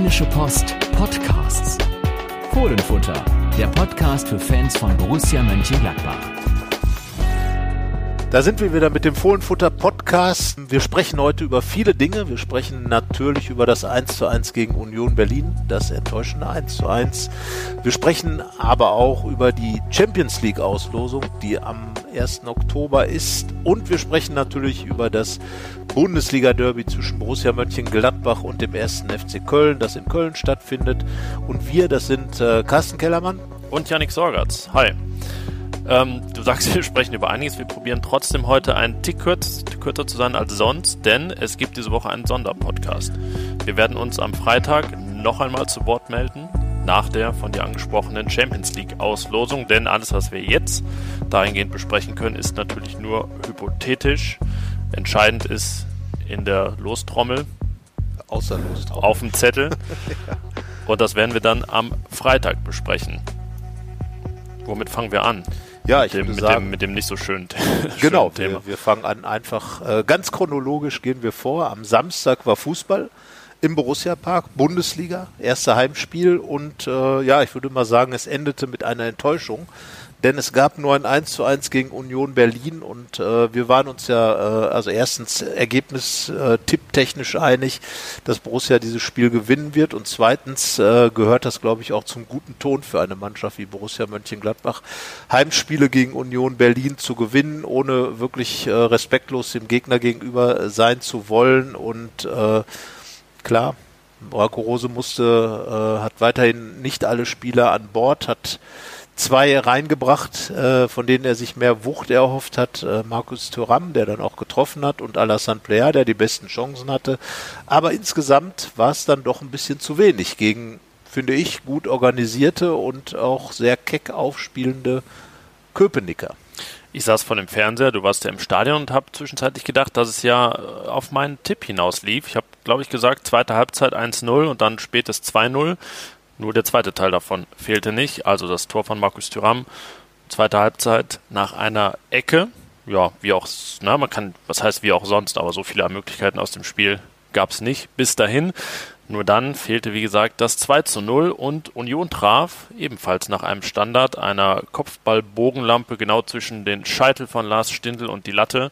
Rheinische Post Podcasts. Fohlenfutter, der Podcast für Fans von Borussia Mönchengladbach. Da sind wir wieder mit dem Fohlenfutter Podcast. Wir sprechen heute über viele Dinge. Wir sprechen natürlich über das 1 zu 1 gegen Union Berlin, das enttäuschende 1 zu 1. Wir sprechen aber auch über die Champions League Auslosung, die am 1. Oktober ist. Und wir sprechen natürlich über das Bundesliga-Derby zwischen Borussia Mönchengladbach und dem 1. FC Köln, das in Köln stattfindet. Und wir, das sind äh, Carsten Kellermann und Yannick Sorgatz. Hi. Ähm, du sagst, wir sprechen über einiges. Wir probieren trotzdem heute einen Tick kürz, kürzer zu sein als sonst, denn es gibt diese Woche einen Sonderpodcast. Wir werden uns am Freitag noch einmal zu Wort melden nach der von dir angesprochenen Champions League Auslosung, denn alles, was wir jetzt dahingehend besprechen können, ist natürlich nur hypothetisch. Entscheidend ist in der Lostrommel, außer Lostrommel, auf dem Zettel. ja. Und das werden wir dann am Freitag besprechen. Womit fangen wir an? Ja, ich mit dem, würde mit sagen, dem, mit dem nicht so schönen, genau, schönen Thema. Wir, wir fangen an einfach äh, ganz chronologisch gehen wir vor. Am Samstag war Fußball im Borussia Park, Bundesliga, erster Heimspiel und äh, ja, ich würde mal sagen, es endete mit einer Enttäuschung denn es gab nur ein 1 zu 1 gegen Union Berlin und äh, wir waren uns ja, äh, also erstens Ergebnis äh, tipptechnisch einig, dass Borussia dieses Spiel gewinnen wird und zweitens äh, gehört das, glaube ich, auch zum guten Ton für eine Mannschaft wie Borussia Mönchengladbach, Heimspiele gegen Union Berlin zu gewinnen, ohne wirklich äh, respektlos dem Gegner gegenüber sein zu wollen und äh, klar, Marco Rose musste, äh, hat weiterhin nicht alle Spieler an Bord, hat zwei reingebracht, äh, von denen er sich mehr Wucht erhofft hat. Äh, Markus Thuram, der dann auch getroffen hat, und Alassane Plea, der die besten Chancen hatte. Aber insgesamt war es dann doch ein bisschen zu wenig gegen, finde ich, gut organisierte und auch sehr keck aufspielende Köpenicker. Ich saß vor dem Fernseher, du warst ja im Stadion und habe zwischenzeitlich gedacht, dass es ja äh, auf meinen Tipp hinaus lief. Ich habe, glaube ich, gesagt, zweite Halbzeit 1-0 und dann spätes 2-0. Nur der zweite Teil davon fehlte nicht, also das Tor von Markus Thuram, zweite Halbzeit nach einer Ecke. Ja, wie auch, na, man kann, was heißt wie auch sonst, aber so viele Möglichkeiten aus dem Spiel gab es nicht bis dahin. Nur dann fehlte, wie gesagt, das 2 zu 0 und Union traf ebenfalls nach einem Standard einer Kopfballbogenlampe genau zwischen den Scheitel von Lars Stindl und die Latte.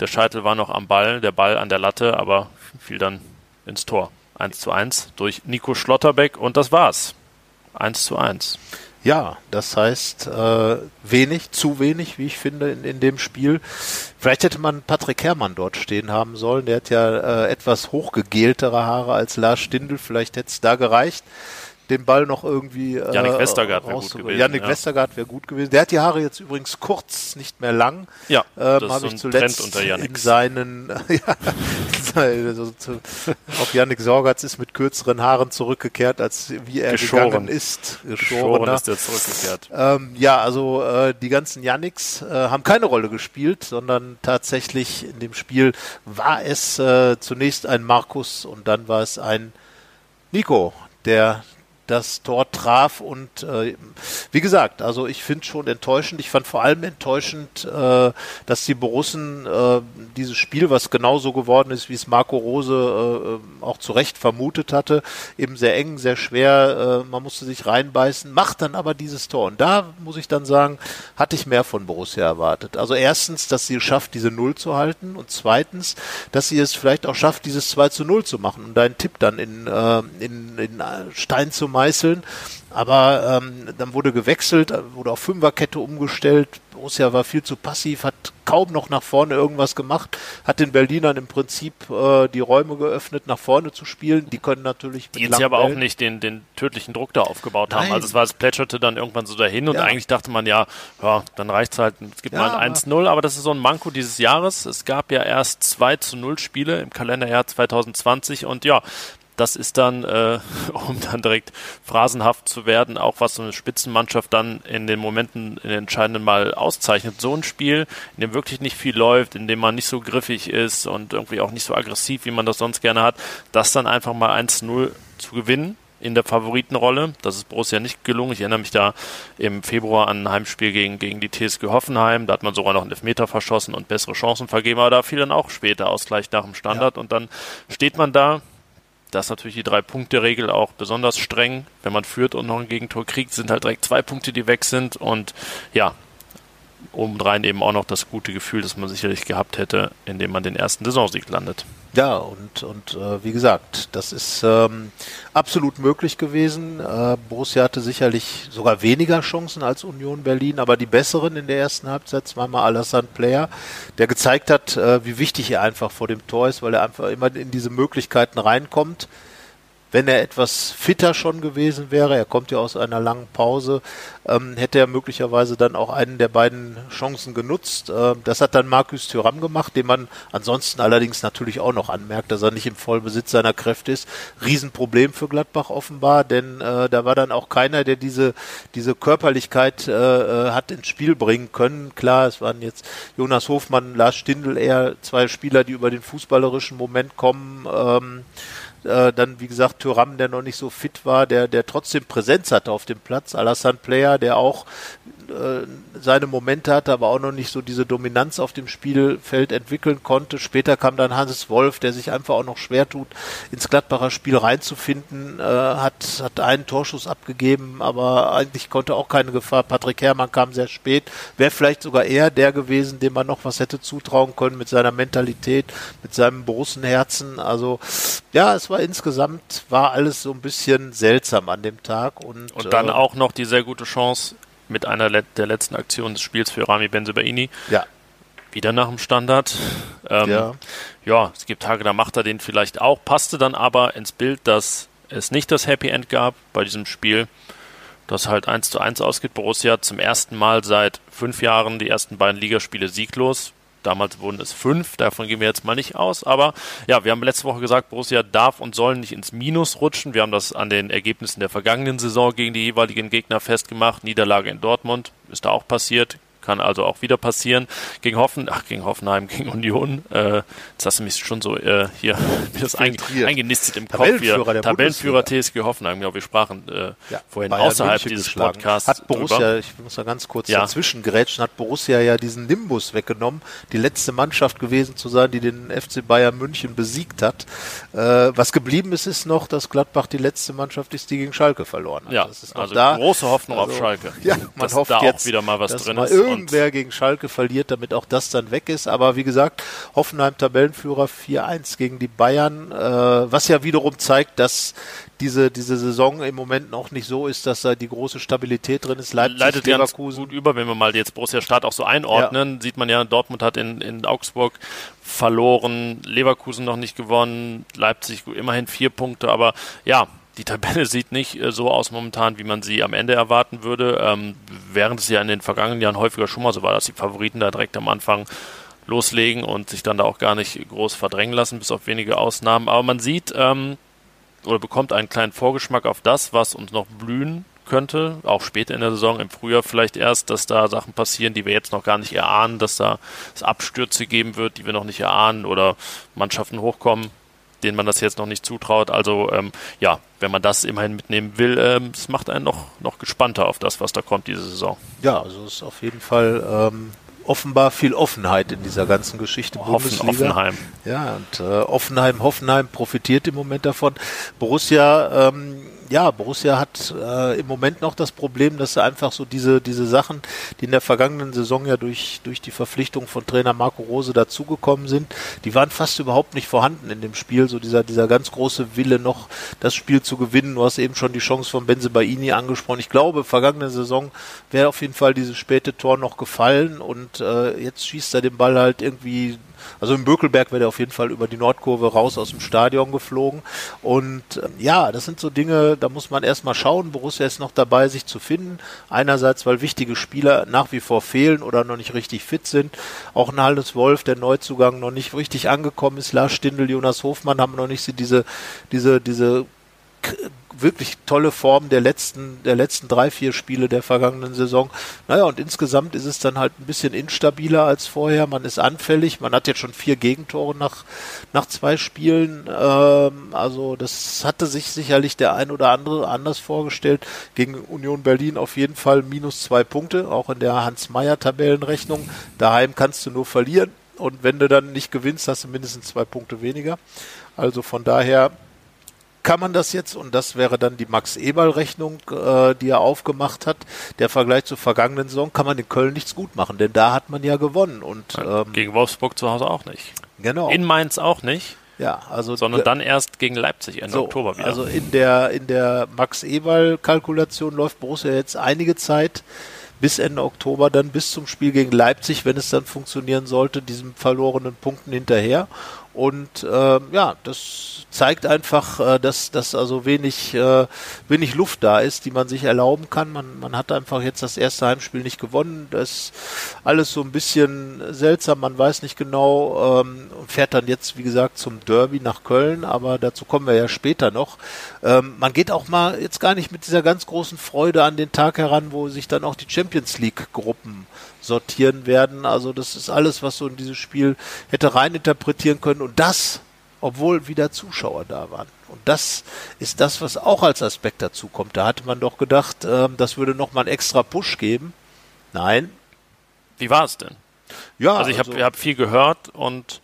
Der Scheitel war noch am Ball, der Ball an der Latte, aber fiel dann ins Tor. 1 zu 1 durch Nico Schlotterbeck und das war's. 1 zu 1. Ja, das heißt äh, wenig, zu wenig, wie ich finde, in, in dem Spiel. Vielleicht hätte man Patrick Herrmann dort stehen haben sollen. Der hat ja äh, etwas hochgegeltere Haare als Lars Stindl. Vielleicht hätte es da gereicht den Ball noch irgendwie äh, Janik Westergaard wäre gut gewesen. Janik ja. Westergaard wäre gut gewesen. Der hat die Haare jetzt übrigens kurz, nicht mehr lang. Ja, ähm, das ist so ein Trend unter Janik. In seinen, also auch Janik Sorgatz ist mit kürzeren Haaren zurückgekehrt, als wie er Geschoren. gegangen ist. Geschoren ist er zurückgekehrt. Ähm, ja, also äh, die ganzen Janiks äh, haben keine Rolle gespielt, sondern tatsächlich in dem Spiel war es äh, zunächst ein Markus und dann war es ein Nico, der das Tor traf. Und äh, wie gesagt, also ich finde schon enttäuschend. Ich fand vor allem enttäuschend, äh, dass die Borussen äh, dieses Spiel, was genauso geworden ist, wie es Marco Rose äh, auch zu Recht vermutet hatte, eben sehr eng, sehr schwer, äh, man musste sich reinbeißen, macht dann aber dieses Tor. Und da muss ich dann sagen, hatte ich mehr von Borussia erwartet. Also erstens, dass sie es schafft, diese Null zu halten und zweitens, dass sie es vielleicht auch schafft, dieses 2 zu 0 zu machen und deinen Tipp dann in, äh, in, in Stein zu meißeln. Aber ähm, dann wurde gewechselt, wurde auf Fünferkette umgestellt. Borussia war viel zu passiv, hat kaum noch nach vorne irgendwas gemacht, hat den Berlinern im Prinzip äh, die Räume geöffnet, nach vorne zu spielen. Die können natürlich Die jetzt aber auch nicht den, den tödlichen Druck da aufgebaut Nein. haben. Also es war, es plätscherte dann irgendwann so dahin und ja. eigentlich dachte man ja, ja, dann reicht's halt, es gibt ja, mal ein 1-0, aber das ist so ein Manko dieses Jahres. Es gab ja erst 2 zu 0 Spiele im Kalenderjahr 2020 und ja, das ist dann, äh, um dann direkt phrasenhaft zu werden, auch was so eine Spitzenmannschaft dann in den Momenten, in den entscheidenden Mal auszeichnet. So ein Spiel, in dem wirklich nicht viel läuft, in dem man nicht so griffig ist und irgendwie auch nicht so aggressiv, wie man das sonst gerne hat, das dann einfach mal 1-0 zu gewinnen in der Favoritenrolle. Das ist Borussia nicht gelungen. Ich erinnere mich da im Februar an ein Heimspiel gegen, gegen die TSG Hoffenheim. Da hat man sogar noch einen Elfmeter verschossen und bessere Chancen vergeben, aber da fiel dann auch später Ausgleich nach dem Standard ja. und dann steht man da Da ist natürlich die Drei-Punkte-Regel auch besonders streng. Wenn man führt und noch ein Gegentor kriegt, sind halt direkt zwei Punkte, die weg sind. Und ja, obendrein eben auch noch das gute Gefühl, das man sicherlich gehabt hätte, indem man den ersten Saisonsieg landet. Ja, und, und äh, wie gesagt, das ist ähm, absolut möglich gewesen. Äh, Borussia hatte sicherlich sogar weniger Chancen als Union Berlin, aber die besseren in der ersten Halbzeit, zweimal Alassane Player, der gezeigt hat, äh, wie wichtig er einfach vor dem Tor ist, weil er einfach immer in diese Möglichkeiten reinkommt wenn er etwas fitter schon gewesen wäre, er kommt ja aus einer langen Pause, ähm, hätte er möglicherweise dann auch einen der beiden Chancen genutzt. Ähm, das hat dann Markus Thüram gemacht, dem man ansonsten allerdings natürlich auch noch anmerkt, dass er nicht im Vollbesitz seiner Kräfte ist. Riesenproblem für Gladbach offenbar, denn äh, da war dann auch keiner, der diese, diese Körperlichkeit äh, äh hat ins Spiel bringen können. Klar, es waren jetzt Jonas Hofmann, Lars Stindl eher zwei Spieler, die über den fußballerischen Moment kommen. Ähm, äh, dann, wie gesagt, Thuram, der noch nicht so fit war, der, der trotzdem Präsenz hatte auf dem Platz. Alassane Player, der auch äh, seine Momente hatte, aber auch noch nicht so diese Dominanz auf dem Spielfeld entwickeln konnte. Später kam dann Hannes Wolf, der sich einfach auch noch schwer tut, ins Gladbacher Spiel reinzufinden, äh, hat, hat einen Torschuss abgegeben, aber eigentlich konnte auch keine Gefahr. Patrick Herrmann kam sehr spät, wäre vielleicht sogar eher der gewesen, dem man noch was hätte zutrauen können mit seiner Mentalität, mit seinem Borussenherzen. Also ja, es war insgesamt, war alles so ein bisschen seltsam an dem Tag. Und, und dann äh, auch noch die sehr gute Chance mit einer der letzten Aktionen des Spiels für Rami Benzebaini. Ja. Wieder nach dem Standard. Ähm, ja. ja, es gibt Tage, da macht er den vielleicht auch. Passte dann aber ins Bild, dass es nicht das Happy End gab bei diesem Spiel, das halt 1 zu 1 ausgeht. Borussia zum ersten Mal seit fünf Jahren die ersten beiden Ligaspiele sieglos. Damals wurden es fünf, davon gehen wir jetzt mal nicht aus. Aber ja, wir haben letzte Woche gesagt, Borussia darf und soll nicht ins Minus rutschen. Wir haben das an den Ergebnissen der vergangenen Saison gegen die jeweiligen Gegner festgemacht. Niederlage in Dortmund ist da auch passiert. Kann also auch wieder passieren. Gegen Hoffen, ach, gegen Hoffenheim, gegen Union. Äh, jetzt hast du mich schon so äh, hier mir das ein, eingenistet im Kopf. Tabellenführer, der Tabellenführer TSG Hoffenheim, genau, wir sprachen äh, ja, vorhin Bayern außerhalb München dieses geschlagen. Podcasts. Hat Borussia, drüber. ich muss da ganz kurz ja. dazwischen gerätschen, hat Borussia ja diesen Nimbus weggenommen, die letzte Mannschaft gewesen zu sein, die den FC Bayern München besiegt hat. Äh, was geblieben ist, ist noch, dass Gladbach die letzte Mannschaft ist, die gegen Schalke verloren hat. Ja, also da. große Hoffnung also, auf Schalke. Ja, man dass hofft da jetzt, auch wieder mal was drin ist irgendwer gegen Schalke verliert, damit auch das dann weg ist. Aber wie gesagt, Hoffenheim Tabellenführer 4-1 gegen die Bayern, äh, was ja wiederum zeigt, dass diese, diese Saison im Moment noch nicht so ist, dass da die große Stabilität drin ist. Leipzig, Leitet Leverkusen. gut über, wenn wir mal jetzt Borussia Start auch so einordnen, ja. sieht man ja, Dortmund hat in, in Augsburg verloren, Leverkusen noch nicht gewonnen, Leipzig immerhin vier Punkte, aber ja, die Tabelle sieht nicht äh, so aus momentan, wie man sie am Ende erwarten würde. Ähm, während es ja in den vergangenen Jahren häufiger schon mal so war, dass die Favoriten da direkt am Anfang loslegen und sich dann da auch gar nicht groß verdrängen lassen, bis auf wenige Ausnahmen. Aber man sieht ähm, oder bekommt einen kleinen Vorgeschmack auf das, was uns noch blühen könnte, auch später in der Saison, im Frühjahr vielleicht erst, dass da Sachen passieren, die wir jetzt noch gar nicht erahnen, dass da es Abstürze geben wird, die wir noch nicht erahnen oder Mannschaften hochkommen, denen man das jetzt noch nicht zutraut. Also ähm, ja, wenn man das immerhin mitnehmen will, ähm, es macht einen noch, noch gespannter auf das, was da kommt diese Saison. Ja, also es ist auf jeden Fall ähm, offenbar viel Offenheit in dieser ganzen Geschichte Hoffen, Bundesliga. Offenheim. Ja, und äh, Offenheim, Hoffenheim profitiert im Moment davon. Borussia ähm, ja, Borussia hat äh, im Moment noch das Problem, dass sie einfach so diese, diese Sachen, die in der vergangenen Saison ja durch, durch die Verpflichtung von Trainer Marco Rose dazugekommen sind, die waren fast überhaupt nicht vorhanden in dem Spiel. So dieser, dieser ganz große Wille noch, das Spiel zu gewinnen. Du hast eben schon die Chance von Benze Baini angesprochen. Ich glaube, vergangene Saison wäre auf jeden Fall dieses späte Tor noch gefallen und äh, jetzt schießt er den Ball halt irgendwie also im Bökelberg wäre er auf jeden Fall über die Nordkurve raus aus dem Stadion geflogen. Und äh, ja, das sind so Dinge, da muss man erstmal schauen. Borussia ist noch dabei, sich zu finden. Einerseits, weil wichtige Spieler nach wie vor fehlen oder noch nicht richtig fit sind. Auch ein Hannes Wolf, der Neuzugang noch nicht richtig angekommen ist. Lars Stindl, Jonas Hofmann haben noch nicht diese, diese, diese wirklich tolle Form der letzten, der letzten drei, vier Spiele der vergangenen Saison. Naja, und insgesamt ist es dann halt ein bisschen instabiler als vorher. Man ist anfällig. Man hat jetzt schon vier Gegentore nach, nach zwei Spielen. Ähm, also das hatte sich sicherlich der ein oder andere anders vorgestellt. Gegen Union Berlin auf jeden Fall minus zwei Punkte, auch in der Hans-Meyer-Tabellenrechnung. Daheim kannst du nur verlieren. Und wenn du dann nicht gewinnst, hast du mindestens zwei Punkte weniger. Also von daher kann man das jetzt, und das wäre dann die Max-Eberl-Rechnung, äh, die er aufgemacht hat, der Vergleich zur vergangenen Saison, kann man in Köln nichts gut machen, denn da hat man ja gewonnen. Und, ähm, Gegen Wolfsburg zu Hause auch nicht. Genau. In Mainz auch nicht. Ja, also sondern dann erst gegen Leipzig Ende so, Oktober wieder. Also in der in der Max Eberl Kalkulation läuft Borussia jetzt einige Zeit bis Ende Oktober dann bis zum Spiel gegen Leipzig, wenn es dann funktionieren sollte, diesen verlorenen Punkten hinterher. Und äh, ja, das zeigt einfach, äh, dass, dass also wenig, äh, wenig Luft da ist, die man sich erlauben kann. Man, man hat einfach jetzt das erste Heimspiel nicht gewonnen. Das ist alles so ein bisschen seltsam. Man weiß nicht genau ähm, und fährt dann jetzt, wie gesagt, zum Derby nach Köln. Aber dazu kommen wir ja später noch. Ähm, man geht auch mal jetzt gar nicht mit dieser ganz großen Freude an den Tag heran, wo sich dann auch die Champions League Gruppen sortieren werden. Also das ist alles, was so in dieses Spiel hätte reininterpretieren können. Und das, obwohl wieder Zuschauer da waren. Und das ist das, was auch als Aspekt dazu kommt. Da hatte man doch gedacht, äh, das würde nochmal einen extra Push geben. Nein. Wie war es denn? Ja, also ich habe also, hab viel gehört und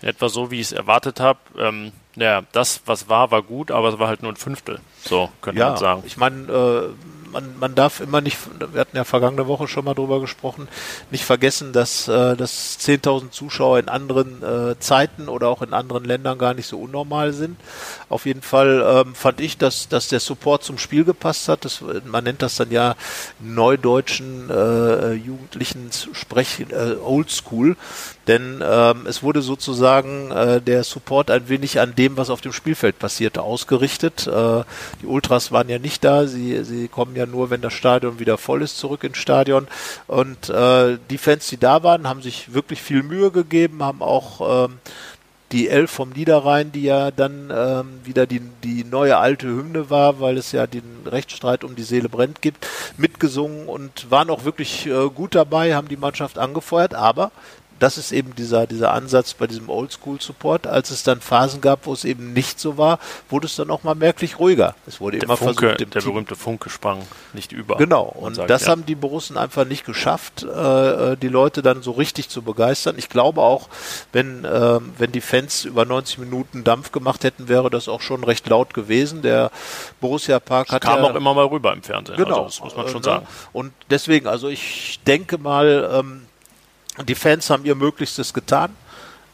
etwa so, wie ich es erwartet habe. Ähm, ja, das, was war, war gut, aber es war halt nur ein Fünftel. So könnte ja, man sagen. Ich meine, äh, man, man darf immer nicht, wir hatten ja vergangene Woche schon mal drüber gesprochen, nicht vergessen, dass, äh, dass 10.000 Zuschauer in anderen äh, Zeiten oder auch in anderen Ländern gar nicht so unnormal sind. Auf jeden Fall ähm, fand ich, dass, dass der Support zum Spiel gepasst hat. Das, man nennt das dann ja neudeutschen äh, jugendlichen Sprech äh, Oldschool. Denn ähm, es wurde sozusagen äh, der Support ein wenig an dem, was auf dem Spielfeld passierte, ausgerichtet. Äh, die Ultras waren ja nicht da, sie, sie kommen ja nur, wenn das Stadion wieder voll ist, zurück ins Stadion. Und äh, die Fans, die da waren, haben sich wirklich viel Mühe gegeben, haben auch ähm, die Elf vom Niederrhein, die ja dann ähm, wieder die, die neue alte Hymne war, weil es ja den Rechtsstreit um die Seele brennt gibt, mitgesungen und waren auch wirklich äh, gut dabei, haben die Mannschaft angefeuert, aber das ist eben dieser, dieser Ansatz bei diesem Oldschool-Support. Als es dann Phasen gab, wo es eben nicht so war, wurde es dann auch mal merklich ruhiger. Es wurde der immer Funke, versucht, Der Team berühmte Funke sprang nicht über. Genau, und sagt, das ja. haben die Borussen einfach nicht geschafft, äh, äh, die Leute dann so richtig zu begeistern. Ich glaube auch, wenn, äh, wenn die Fans über 90 Minuten Dampf gemacht hätten, wäre das auch schon recht laut gewesen. Der Borussia Park das hat kam ja, auch immer mal rüber im Fernsehen. Genau, also das muss man schon äh, sagen. Und deswegen, also ich denke mal, ähm, die Fans haben ihr Möglichstes getan.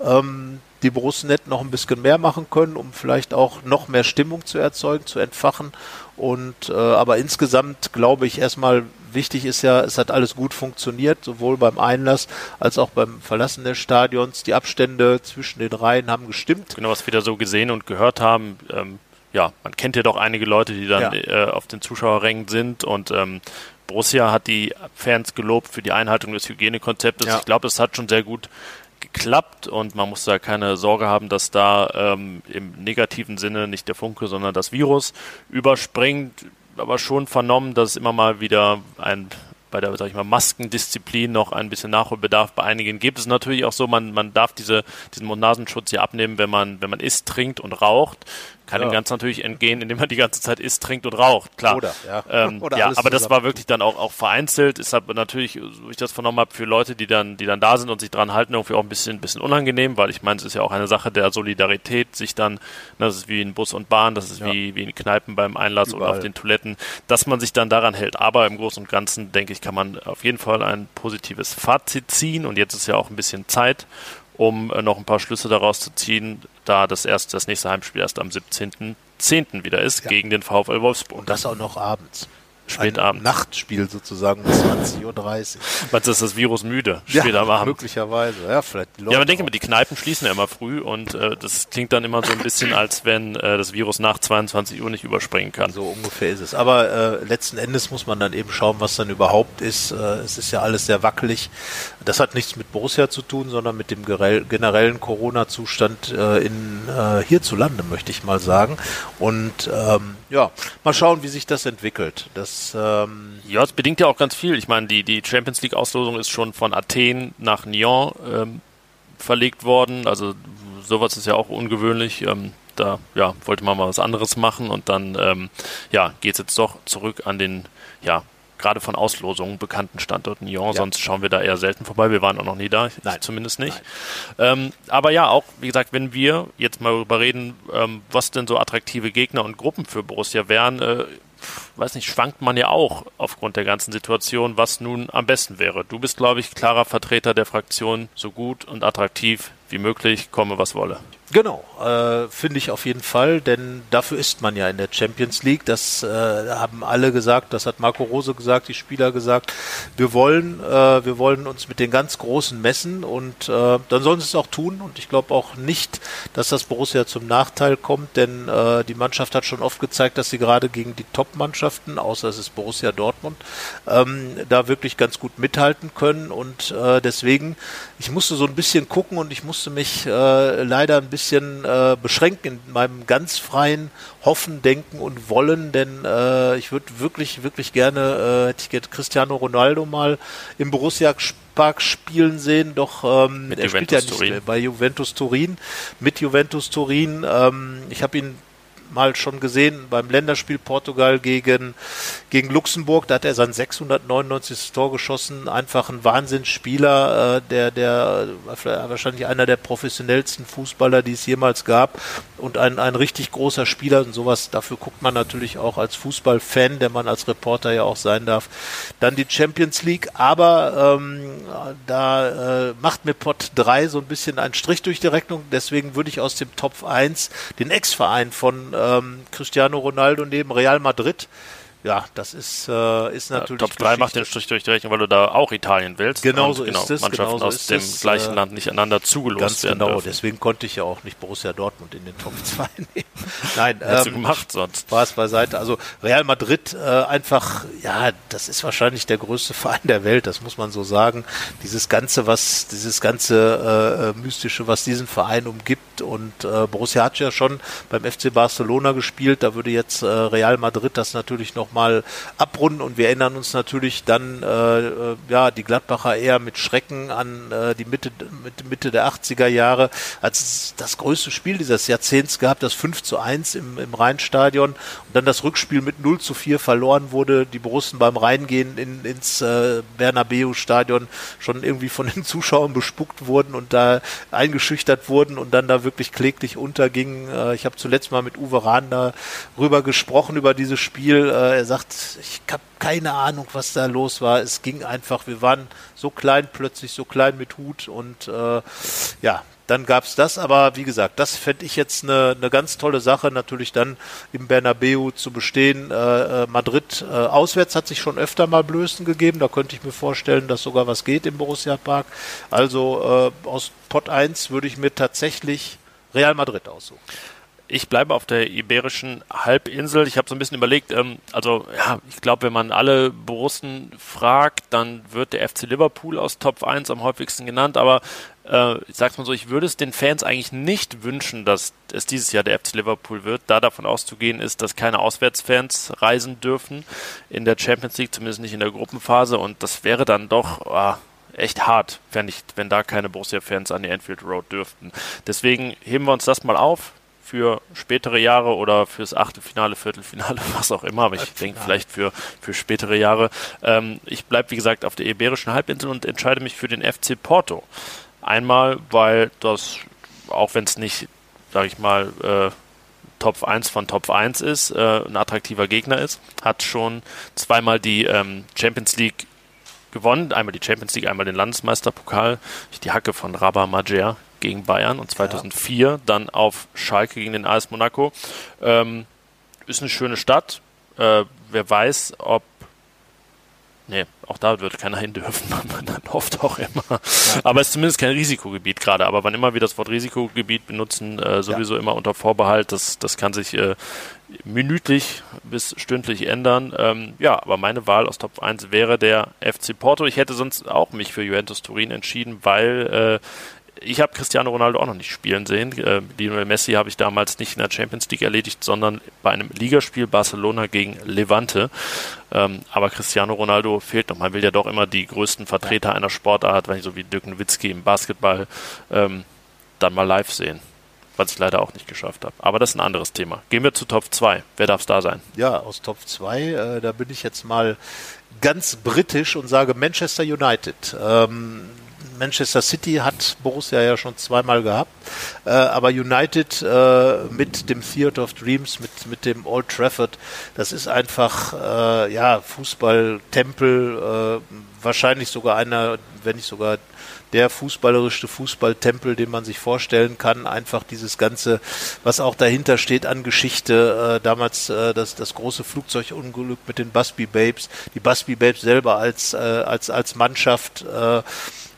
Ähm, die Borussen hätten noch ein bisschen mehr machen können, um vielleicht auch noch mehr Stimmung zu erzeugen, zu entfachen. Und äh, aber insgesamt glaube ich erstmal wichtig ist ja, es hat alles gut funktioniert, sowohl beim Einlass als auch beim Verlassen des Stadions. Die Abstände zwischen den Reihen haben gestimmt. Genau, was wir da so gesehen und gehört haben. Ähm, ja, man kennt ja doch einige Leute, die dann ja. äh, auf den Zuschauerrängen sind und ähm, Borussia hat die Fans gelobt für die Einhaltung des Hygienekonzeptes. Ja. Ich glaube, es hat schon sehr gut geklappt und man muss da keine Sorge haben, dass da ähm, im negativen Sinne nicht der Funke, sondern das Virus überspringt. Aber schon vernommen, dass es immer mal wieder ein bei der, sag ich mal, Maskendisziplin noch ein bisschen Nachholbedarf bei einigen gibt. Es ist natürlich auch so, man, man darf diese, diesen Mund-Nasenschutz hier abnehmen, wenn man, wenn man isst, trinkt und raucht. Kann ja. dem Ganzen natürlich entgehen, indem man die ganze Zeit isst, trinkt und raucht, klar. Oder, ja. Ähm, Oder ja aber zusammen. das war wirklich dann auch, auch vereinzelt. Ist aber natürlich, so ich das vernommen habe, für Leute, die dann, die dann da sind und sich dran halten, irgendwie auch ein bisschen, ein bisschen unangenehm, weil ich meine, es ist ja auch eine Sache der Solidarität, sich dann, ne, das ist wie in Bus und Bahn, das ist ja. wie, wie in Kneipen beim Einlass Überall. oder auf den Toiletten, dass man sich dann daran hält. Aber im Großen und Ganzen, denke ich, kann man auf jeden Fall ein positives Fazit ziehen und jetzt ist ja auch ein bisschen Zeit um äh, noch ein paar Schlüsse daraus zu ziehen, da das erste, das nächste Heimspiel erst am 17.10. wieder ist ja. gegen den VfL Wolfsburg. Und das auch noch abends. Spätabend. Nachtspiel sozusagen um 20.30 Uhr. Du, ist das Virus müde? Spät ja, am Abend. möglicherweise. Ja, vielleicht ja, aber denke mal, die Kneipen schließen ja immer früh und äh, das klingt dann immer so ein bisschen, als wenn äh, das Virus nach 22 Uhr nicht überspringen kann. So ungefähr ist es. Aber äh, letzten Endes muss man dann eben schauen, was dann überhaupt ist. Äh, es ist ja alles sehr wackelig. Das hat nichts mit Borussia zu tun, sondern mit dem generellen Corona-Zustand äh, in äh, hierzulande, möchte ich mal sagen. Und ähm, ja, mal schauen, wie sich das entwickelt. Das, ähm ja, es bedingt ja auch ganz viel. Ich meine, die, die Champions League-Auslosung ist schon von Athen nach Nyon ähm, verlegt worden. Also sowas ist ja auch ungewöhnlich. Ähm, da ja, wollte man mal was anderes machen und dann ähm, ja, geht es jetzt doch zurück an den ja, gerade von Auslosungen bekannten Standort Nyon. Ja. Sonst schauen wir da eher selten vorbei. Wir waren auch noch nie da, Nein. zumindest nicht. Ähm, aber ja, auch wie gesagt, wenn wir jetzt mal darüber reden, ähm, was denn so attraktive Gegner und Gruppen für Borussia wären, äh, weiß nicht, schwankt man ja auch aufgrund der ganzen Situation, was nun am besten wäre. Du bist, glaube ich, klarer Vertreter der Fraktion, so gut und attraktiv wie möglich, komme was wolle. Genau, äh, finde ich auf jeden Fall, denn dafür ist man ja in der Champions League. Das äh, haben alle gesagt, das hat Marco Rose gesagt, die Spieler gesagt. Wir wollen, äh, wir wollen uns mit den ganz Großen messen und äh, dann sollen sie es auch tun. Und ich glaube auch nicht, dass das Borussia zum Nachteil kommt, denn äh, die Mannschaft hat schon oft gezeigt, dass sie gerade gegen die Top-Mannschaften, außer es ist Borussia Dortmund, ähm, da wirklich ganz gut mithalten können. Und äh, deswegen, ich musste so ein bisschen gucken und ich musste mich leider ein bisschen bisschen äh, beschränken in meinem ganz freien Hoffen, Denken und Wollen, denn äh, ich würde wirklich, wirklich gerne, äh, hätte ich Cristiano Ronaldo mal im Borussia Park spielen sehen, doch ähm, er Juventus spielt ja nicht Turin. bei Juventus Turin, mit Juventus Turin. Ähm, ich habe ihn mal schon gesehen beim Länderspiel Portugal gegen, gegen Luxemburg. Da hat er sein 699. Tor geschossen. Einfach ein Wahnsinnsspieler, äh, der, der wahrscheinlich einer der professionellsten Fußballer, die es jemals gab. Und ein, ein richtig großer Spieler und sowas. Dafür guckt man natürlich auch als Fußballfan, der man als Reporter ja auch sein darf. Dann die Champions League. Aber ähm, da äh, macht mir Pot 3 so ein bisschen einen Strich durch die Rechnung. Deswegen würde ich aus dem Top 1 den Ex-Verein von ähm, Cristiano Ronaldo neben Real Madrid ja, das ist, äh, ist natürlich. Ja, Top 3 macht den Strich durch die Rechnung, weil du da auch Italien willst. Genau so genau, ist es. Mannschaften genau aus ist dem es, gleichen äh, Land nicht einander zugelost ganz werden. Genau, dürfen. deswegen konnte ich ja auch nicht Borussia Dortmund in den Top 2 nehmen. Nein, Hättest ähm, du gemacht sonst. Spaß beiseite. Also Real Madrid äh, einfach, ja, das ist wahrscheinlich der größte Verein der Welt, das muss man so sagen. Dieses ganze, was, dieses ganze äh, mystische, was diesen Verein umgibt und äh, Borussia hat ja schon beim FC Barcelona gespielt, da würde jetzt äh, Real Madrid das natürlich nochmal ab abrunden und wir erinnern uns natürlich dann äh, äh, ja die Gladbacher eher mit Schrecken an äh, die Mitte mit Mitte der 80er Jahre als das größte Spiel dieses Jahrzehnts gab, das 5 zu 1 im, im Rheinstadion und dann das Rückspiel mit 0 zu 4 verloren wurde, die Borussen beim Reingehen in, ins äh, Bernabeu Stadion schon irgendwie von den Zuschauern bespuckt wurden und da eingeschüchtert wurden und dann da wirklich kläglich untergingen. Äh, ich habe zuletzt mal mit Uwe Rahn darüber gesprochen über dieses Spiel. Äh, er sagt, ich habe keine Ahnung, was da los war. Es ging einfach, wir waren so klein plötzlich, so klein mit Hut und äh, ja, dann gab es das, aber wie gesagt, das fände ich jetzt eine, eine ganz tolle Sache, natürlich dann im Bernabeu zu bestehen. Äh, äh, Madrid äh, auswärts hat sich schon öfter mal Blößen gegeben, da könnte ich mir vorstellen, dass sogar was geht im Borussia Park. Also äh, aus Pot 1 würde ich mir tatsächlich Real Madrid aussuchen. Ich bleibe auf der iberischen Halbinsel. Ich habe so ein bisschen überlegt, ähm, also ja, ich glaube, wenn man alle Borussen fragt, dann wird der FC Liverpool aus Top 1 am häufigsten genannt, aber äh, ich sag's mal so, ich würde es den Fans eigentlich nicht wünschen, dass es dieses Jahr der FC Liverpool wird, da davon auszugehen ist, dass keine Auswärtsfans reisen dürfen in der Champions League, zumindest nicht in der Gruppenphase und das wäre dann doch ah, echt hart, wenn, ich, wenn da keine Borussia-Fans an die Enfield Road dürften. Deswegen heben wir uns das mal auf für spätere Jahre oder fürs Achtelfinale, Viertelfinale, was auch immer, aber ich denke vielleicht für, für spätere Jahre. Ähm, ich bleibe, wie gesagt, auf der Iberischen Halbinsel und entscheide mich für den FC Porto. Einmal, weil das, auch wenn es nicht, sage ich mal, äh, Top 1 von Top 1 ist, äh, ein attraktiver Gegner ist, hat schon zweimal die ähm, Champions League gewonnen, einmal die Champions League, einmal den Landesmeisterpokal, die Hacke von Rabah Majer gegen Bayern und 2004 ja. dann auf Schalke gegen den AS Monaco. Ähm, ist eine schöne Stadt. Äh, wer weiß, ob Nee, auch da wird keiner hin dürfen. Man hofft auch immer. Ja. Aber es ist zumindest kein Risikogebiet gerade. Aber wann immer wir das Wort Risikogebiet benutzen, äh, sowieso ja. immer unter Vorbehalt. Das, das kann sich äh, minütlich bis stündlich ändern. Ähm, ja, aber meine Wahl aus Top 1 wäre der FC Porto. Ich hätte sonst auch mich für Juventus Turin entschieden, weil äh, ich habe Cristiano Ronaldo auch noch nicht spielen sehen. Äh, Lionel Messi habe ich damals nicht in der Champions League erledigt, sondern bei einem Ligaspiel Barcelona gegen Levante. Ähm, aber Cristiano Ronaldo fehlt noch. Man will ja doch immer die größten Vertreter einer Sportart, wenn ich so wie Dirk Nowitzki im Basketball, ähm, dann mal live sehen. Was ich leider auch nicht geschafft habe. Aber das ist ein anderes Thema. Gehen wir zu Top 2. Wer darf es da sein? Ja, aus Top 2, äh, da bin ich jetzt mal ganz britisch und sage Manchester United. Ähm, Manchester City hat Borussia ja schon zweimal gehabt, äh, aber United äh, mit dem Theatre of Dreams, mit, mit dem Old Trafford, das ist einfach äh, ja Fußballtempel, äh, wahrscheinlich sogar einer, wenn nicht sogar der fußballerischste Fußballtempel, den man sich vorstellen kann. Einfach dieses Ganze, was auch dahinter steht an Geschichte. Äh, damals äh, das, das große Flugzeugunglück mit den Busby Babes, die Busby Babes selber als, äh, als, als Mannschaft. Äh,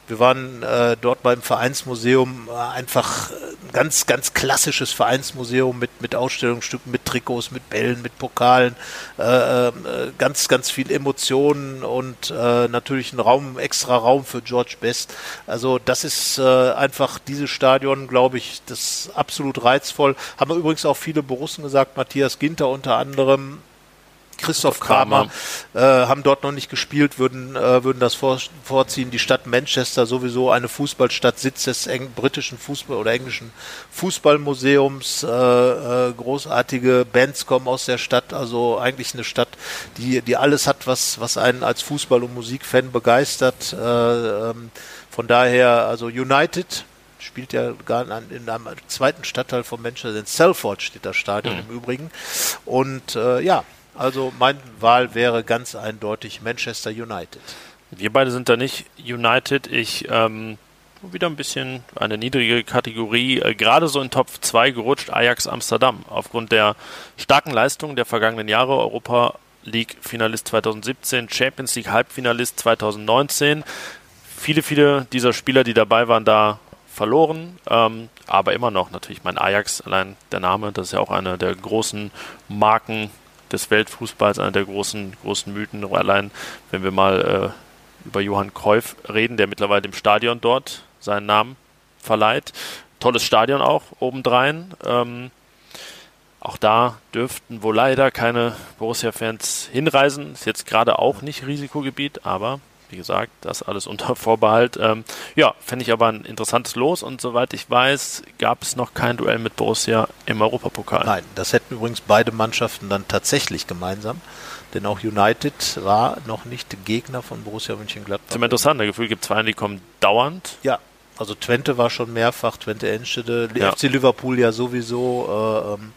wir waren äh, dort beim Vereinsmuseum äh, einfach ein ganz, ganz klassisches Vereinsmuseum mit, mit Ausstellungsstücken, mit Trikots, mit Bällen, mit Pokalen, äh, äh, ganz, ganz viel Emotionen und äh, natürlich ein Raum, extra Raum für George Best. Also das ist äh, einfach dieses Stadion, glaube ich, das absolut reizvoll. Haben wir übrigens auch viele Borussen gesagt, Matthias Ginter unter anderem, Christoph Kramer, äh, haben dort noch nicht gespielt, würden, äh, würden das vor, vorziehen. Die Stadt Manchester, sowieso eine Fußballstadt, Sitz des britischen Fußball- oder englischen Fußballmuseums. Äh, äh, großartige Bands kommen aus der Stadt, also eigentlich eine Stadt, die, die alles hat, was, was einen als Fußball- und Musikfan begeistert. Äh, ähm, von daher, also United, spielt ja gar in, in einem zweiten Stadtteil von Manchester, in Salford steht das Stadion mhm. im Übrigen. Und äh, ja, also meine Wahl wäre ganz eindeutig Manchester United. Wir beide sind da nicht United. Ich ähm, wieder ein bisschen eine niedrige Kategorie, äh, gerade so in Top 2 gerutscht Ajax Amsterdam. Aufgrund der starken Leistungen der vergangenen Jahre, Europa League Finalist 2017, Champions League Halbfinalist 2019. Viele, viele dieser Spieler, die dabei waren, da verloren, ähm, aber immer noch natürlich mein Ajax, allein der Name, das ist ja auch eine der großen Marken des Weltfußballs, einer der großen, großen Mythen. Allein, wenn wir mal äh, über Johann Cruyff reden, der mittlerweile im Stadion dort seinen Namen verleiht. Tolles Stadion auch, obendrein. Ähm, auch da dürften wohl leider keine Borussia-Fans hinreisen. Ist jetzt gerade auch nicht Risikogebiet, aber wie gesagt, das alles unter Vorbehalt. Ähm, ja, fände ich aber ein interessantes Los und soweit ich weiß, gab es noch kein Duell mit Borussia im Europapokal. Nein, das hätten übrigens beide Mannschaften dann tatsächlich gemeinsam. Denn auch United war noch nicht Gegner von Borussia Mönchengladbach. Das ist interessant. Der Gefühl gibt zwei, die kommen dauernd. Ja, also Twente war schon mehrfach, Twente Enschede, ja. FC Liverpool ja sowieso. Äh, ähm,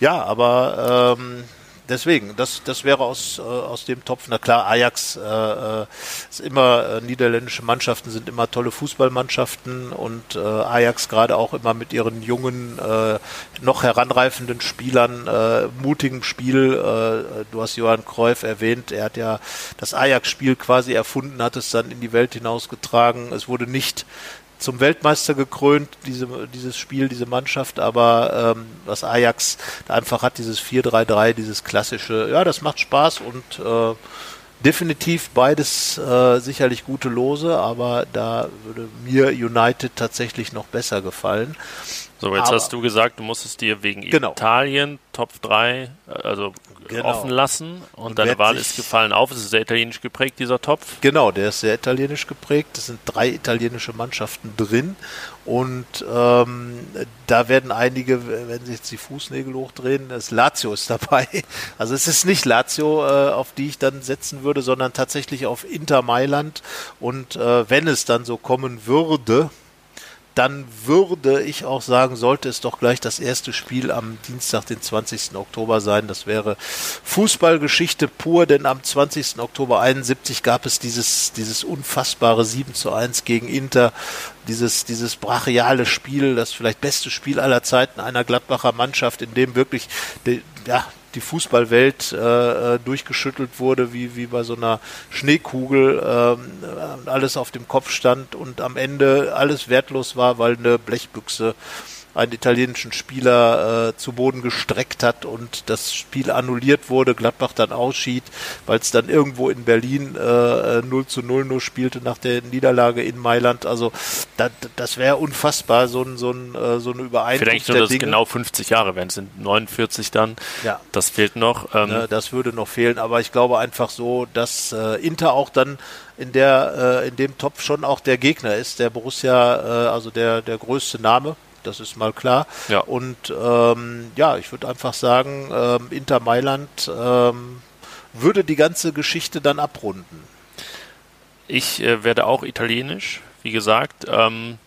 ja, aber ähm, deswegen, das, das wäre aus, äh, aus dem Topf. Na klar, Ajax äh, äh, ist immer, äh, niederländische Mannschaften sind immer tolle Fußballmannschaften und äh, Ajax gerade auch immer mit ihren jungen, äh, noch heranreifenden Spielern, äh, mutigem Spiel. Äh, du hast Johann Cruyff erwähnt, er hat ja das Ajax-Spiel quasi erfunden, hat es dann in die Welt hinausgetragen. Es wurde nicht zum Weltmeister gekrönt, diese, dieses Spiel, diese Mannschaft, aber ähm, was Ajax einfach hat, dieses 4-3-3, dieses klassische, ja, das macht Spaß und äh, definitiv beides äh, sicherlich gute Lose, aber da würde mir United tatsächlich noch besser gefallen. So, jetzt aber, hast du gesagt, du musstest dir wegen genau. Italien Top 3, also genau. offen lassen und, und deine Wahl ist gefallen auf. Es ist sehr italienisch geprägt, dieser Topf. Genau, der ist sehr italienisch geprägt. Es sind drei italienische Mannschaften drin und ähm, da werden einige, wenn sich jetzt die Fußnägel hochdrehen, das Lazio ist dabei. Also es ist nicht Lazio, äh, auf die ich dann setzen würde, sondern tatsächlich auf Inter Mailand. Und äh, wenn es dann so kommen würde, dann würde ich auch sagen, sollte es doch gleich das erste Spiel am Dienstag, den 20. Oktober sein. Das wäre Fußballgeschichte pur, denn am 20. Oktober 71 gab es dieses, dieses unfassbare 7 zu 1 gegen Inter, dieses, dieses brachiale Spiel, das vielleicht beste Spiel aller Zeiten einer Gladbacher Mannschaft, in dem wirklich ja, die Fußballwelt äh, äh, durchgeschüttelt wurde, wie, wie bei so einer Schneekugel, äh, alles auf dem Kopf stand und am Ende alles wertlos war, weil eine Blechbüchse einen italienischen Spieler äh, zu Boden gestreckt hat und das Spiel annulliert wurde, Gladbach dann ausschied, weil es dann irgendwo in Berlin äh, 0 zu 0 nur spielte nach der Niederlage in Mailand. Also da, das wäre unfassbar, so, ein, so, ein, äh, so eine Übereinkunft Vielleicht nur, dass es genau 50 Jahre werden, es sind 49 dann. Ja. Das fehlt noch. Ähm. Ja, das würde noch fehlen, aber ich glaube einfach so, dass äh, Inter auch dann in der äh, in dem Topf schon auch der Gegner ist, der Borussia, äh, also der der größte Name das ist mal klar. Ja. Und ähm, ja, ich würde einfach sagen, ähm, Inter Mailand ähm, würde die ganze Geschichte dann abrunden? Ich äh, werde auch italienisch, wie gesagt. Ähm,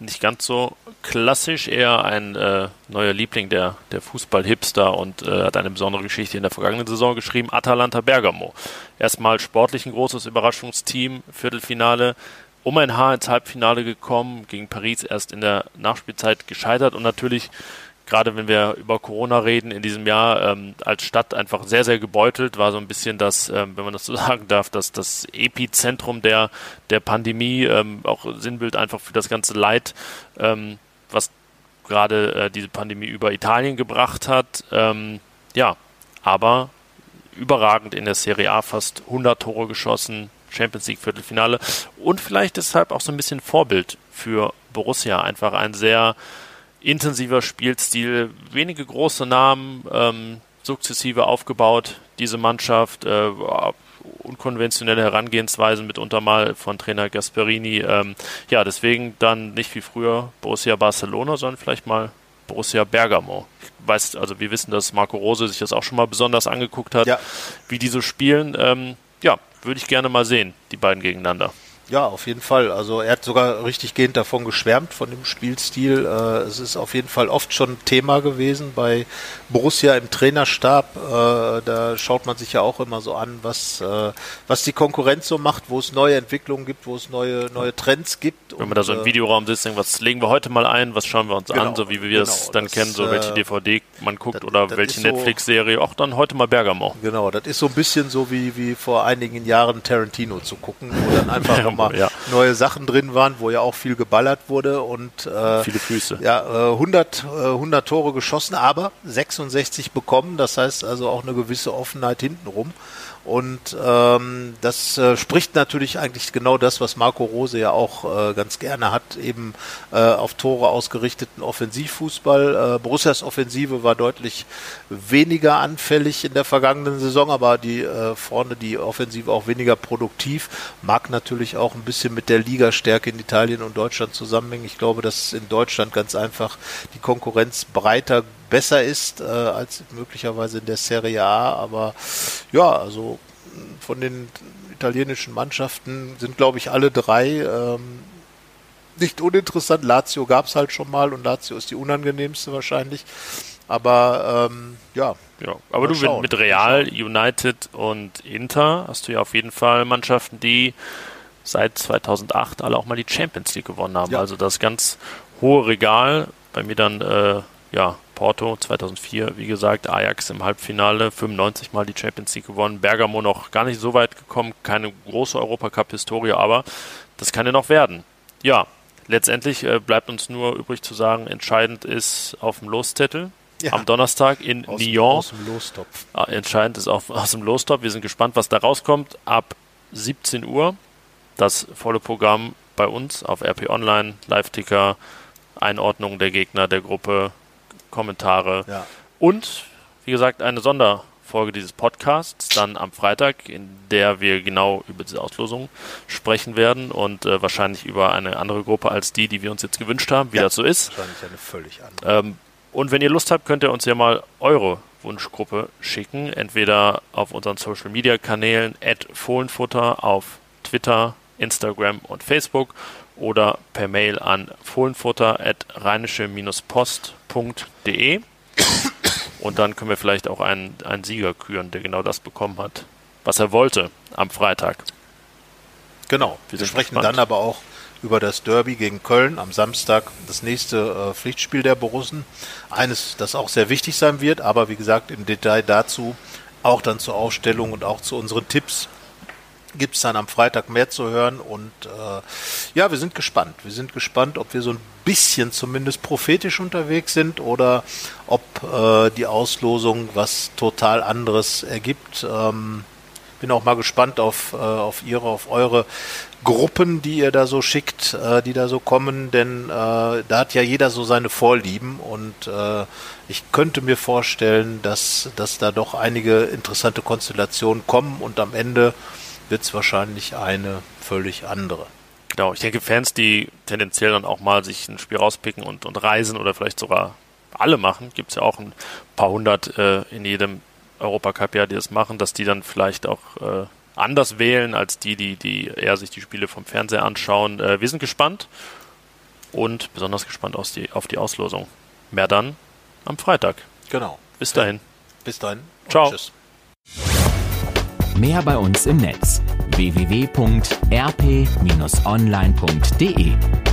nicht ganz so klassisch, eher ein äh, neuer Liebling der, der Fußball-Hipster und äh, hat eine besondere Geschichte in der vergangenen Saison geschrieben. Atalanta Bergamo. Erstmal sportlich ein großes Überraschungsteam, Viertelfinale, um ein Haar ins Halbfinale gekommen, gegen Paris erst in der Nachspielzeit gescheitert und natürlich gerade wenn wir über Corona reden in diesem Jahr, ähm, als Stadt einfach sehr, sehr gebeutelt, war so ein bisschen das, ähm, wenn man das so sagen darf, das, das Epizentrum der, der Pandemie, ähm, auch Sinnbild einfach für das ganze Leid, ähm, was gerade äh, diese Pandemie über Italien gebracht hat. Ähm, ja, aber überragend in der Serie A, fast 100 Tore geschossen, Champions League Viertelfinale und vielleicht deshalb auch so ein bisschen Vorbild für Borussia. Einfach ein sehr intensiver Spielstil, wenige große Namen, ähm, sukzessive aufgebaut, diese Mannschaft, äh, unkonventionelle Herangehensweise mitunter mal von Trainer Gasperini. Ähm, ja, deswegen dann nicht wie früher Borussia Barcelona, sondern vielleicht mal Borussia Bergamo. Ich weiß, also wir wissen, dass Marco Rose sich das auch schon mal besonders angeguckt hat, ja. wie die so spielen. Ähm, ja, würde ich gerne mal sehen, die beiden gegeneinander. Ja, auf jeden Fall. Also er hat sogar richtig gehend davon geschwärmt, von dem Spielstil. Äh, es ist auf jeden Fall oft schon Thema gewesen bei Borussia im Trainerstab. Äh, da schaut man sich ja auch immer so an, was, äh, was die Konkurrenz so macht, wo es neue Entwicklungen gibt, wo es neue, neue Trends gibt. Wenn man da so im äh, Videoraum sitzt, was legen wir heute mal ein, was schauen wir uns genau, an, so wie wir genau, es dann das, kennen, so welche DVD äh, man guckt das, oder das welche Netflix-Serie, auch dann heute mal Bergamo. Genau, das ist so ein bisschen so wie, wie vor einigen Jahren Tarantino zu gucken, wo dann einfach nochmal ja. neue Sachen drin waren, wo ja auch viel geballert wurde und äh, viele Füße. Ja, äh, 100, äh, 100 Tore geschossen, aber 66 bekommen. Das heißt also auch eine gewisse Offenheit hintenrum. Und ähm, das äh, spricht natürlich eigentlich genau das, was Marco Rose ja auch äh, ganz gerne hat, eben äh, auf Tore ausgerichteten Offensivfußball. Äh, Borussias Offensive war deutlich weniger anfällig in der vergangenen Saison, aber die äh, vorne die Offensive auch weniger produktiv. Mag natürlich auch ein bisschen mit der Ligastärke in Italien und Deutschland zusammenhängen. Ich glaube, dass in Deutschland ganz einfach die Konkurrenz breiter besser ist äh, als möglicherweise in der Serie A. Aber ja, also von den italienischen Mannschaften sind, glaube ich, alle drei ähm, nicht uninteressant. Lazio gab es halt schon mal und Lazio ist die unangenehmste wahrscheinlich. Aber ähm, ja. Ja, aber du schauen. mit Real, United und Inter hast du ja auf jeden Fall Mannschaften, die seit 2008 alle auch mal die Champions League gewonnen haben. Ja. Also das ganz hohe Regal. Bei mir dann äh, ja Porto 2004, wie gesagt, Ajax im Halbfinale, 95 Mal die Champions League gewonnen, Bergamo noch gar nicht so weit gekommen, keine große Europacup-Historie, aber das kann ja noch werden. Ja, letztendlich äh, bleibt uns nur übrig zu sagen, entscheidend ist auf dem Loszettel. Ja. Am Donnerstag in aus, Lyon. Aus dem Lostopf. Ah, entscheidend ist auch aus dem Lostopf. Wir sind gespannt, was da rauskommt. Ab 17 Uhr das volle Programm bei uns auf RP Online, Live-Ticker, Einordnung der Gegner der Gruppe, Kommentare. Ja. Und, wie gesagt, eine Sonderfolge dieses Podcasts dann am Freitag, in der wir genau über diese Auslosung sprechen werden und äh, wahrscheinlich über eine andere Gruppe als die, die wir uns jetzt gewünscht haben, wie ja, das so ist. Wahrscheinlich eine völlig andere. Ähm, und wenn ihr Lust habt, könnt ihr uns ja mal eure Wunschgruppe schicken. Entweder auf unseren Social Media Kanälen at Fohlenfutter auf Twitter, Instagram und Facebook oder per Mail an fohlenfutter at rheinische-post.de. Und dann können wir vielleicht auch einen, einen Sieger küren, der genau das bekommen hat, was er wollte am Freitag. Genau. Wir, wir sprechen gespannt. dann aber auch über das Derby gegen Köln am Samstag, das nächste äh, Pflichtspiel der Borussen. Eines, das auch sehr wichtig sein wird, aber wie gesagt, im Detail dazu auch dann zur Aufstellung und auch zu unseren Tipps gibt es dann am Freitag mehr zu hören. Und äh, ja, wir sind gespannt. Wir sind gespannt, ob wir so ein bisschen zumindest prophetisch unterwegs sind oder ob äh, die Auslosung was total anderes ergibt. Ähm, bin auch mal gespannt auf, äh, auf Ihre, auf eure Gruppen, die ihr da so schickt, äh, die da so kommen, denn äh, da hat ja jeder so seine Vorlieben und äh, ich könnte mir vorstellen, dass, dass da doch einige interessante Konstellationen kommen und am Ende wird es wahrscheinlich eine völlig andere. Genau, ich denke, Fans, die tendenziell dann auch mal sich ein Spiel rauspicken und, und reisen oder vielleicht sogar alle machen, gibt es ja auch ein paar hundert äh, in jedem Europacup ja, die das machen, dass die dann vielleicht auch äh, anders wählen als die, die, die eher sich die Spiele vom Fernseher anschauen. Äh, wir sind gespannt und besonders gespannt auf die, auf die Auslosung. Mehr dann am Freitag. Genau. Bis dahin. Bis dahin. Ciao. Tschüss. Mehr bei uns im Netz www.rp-online.de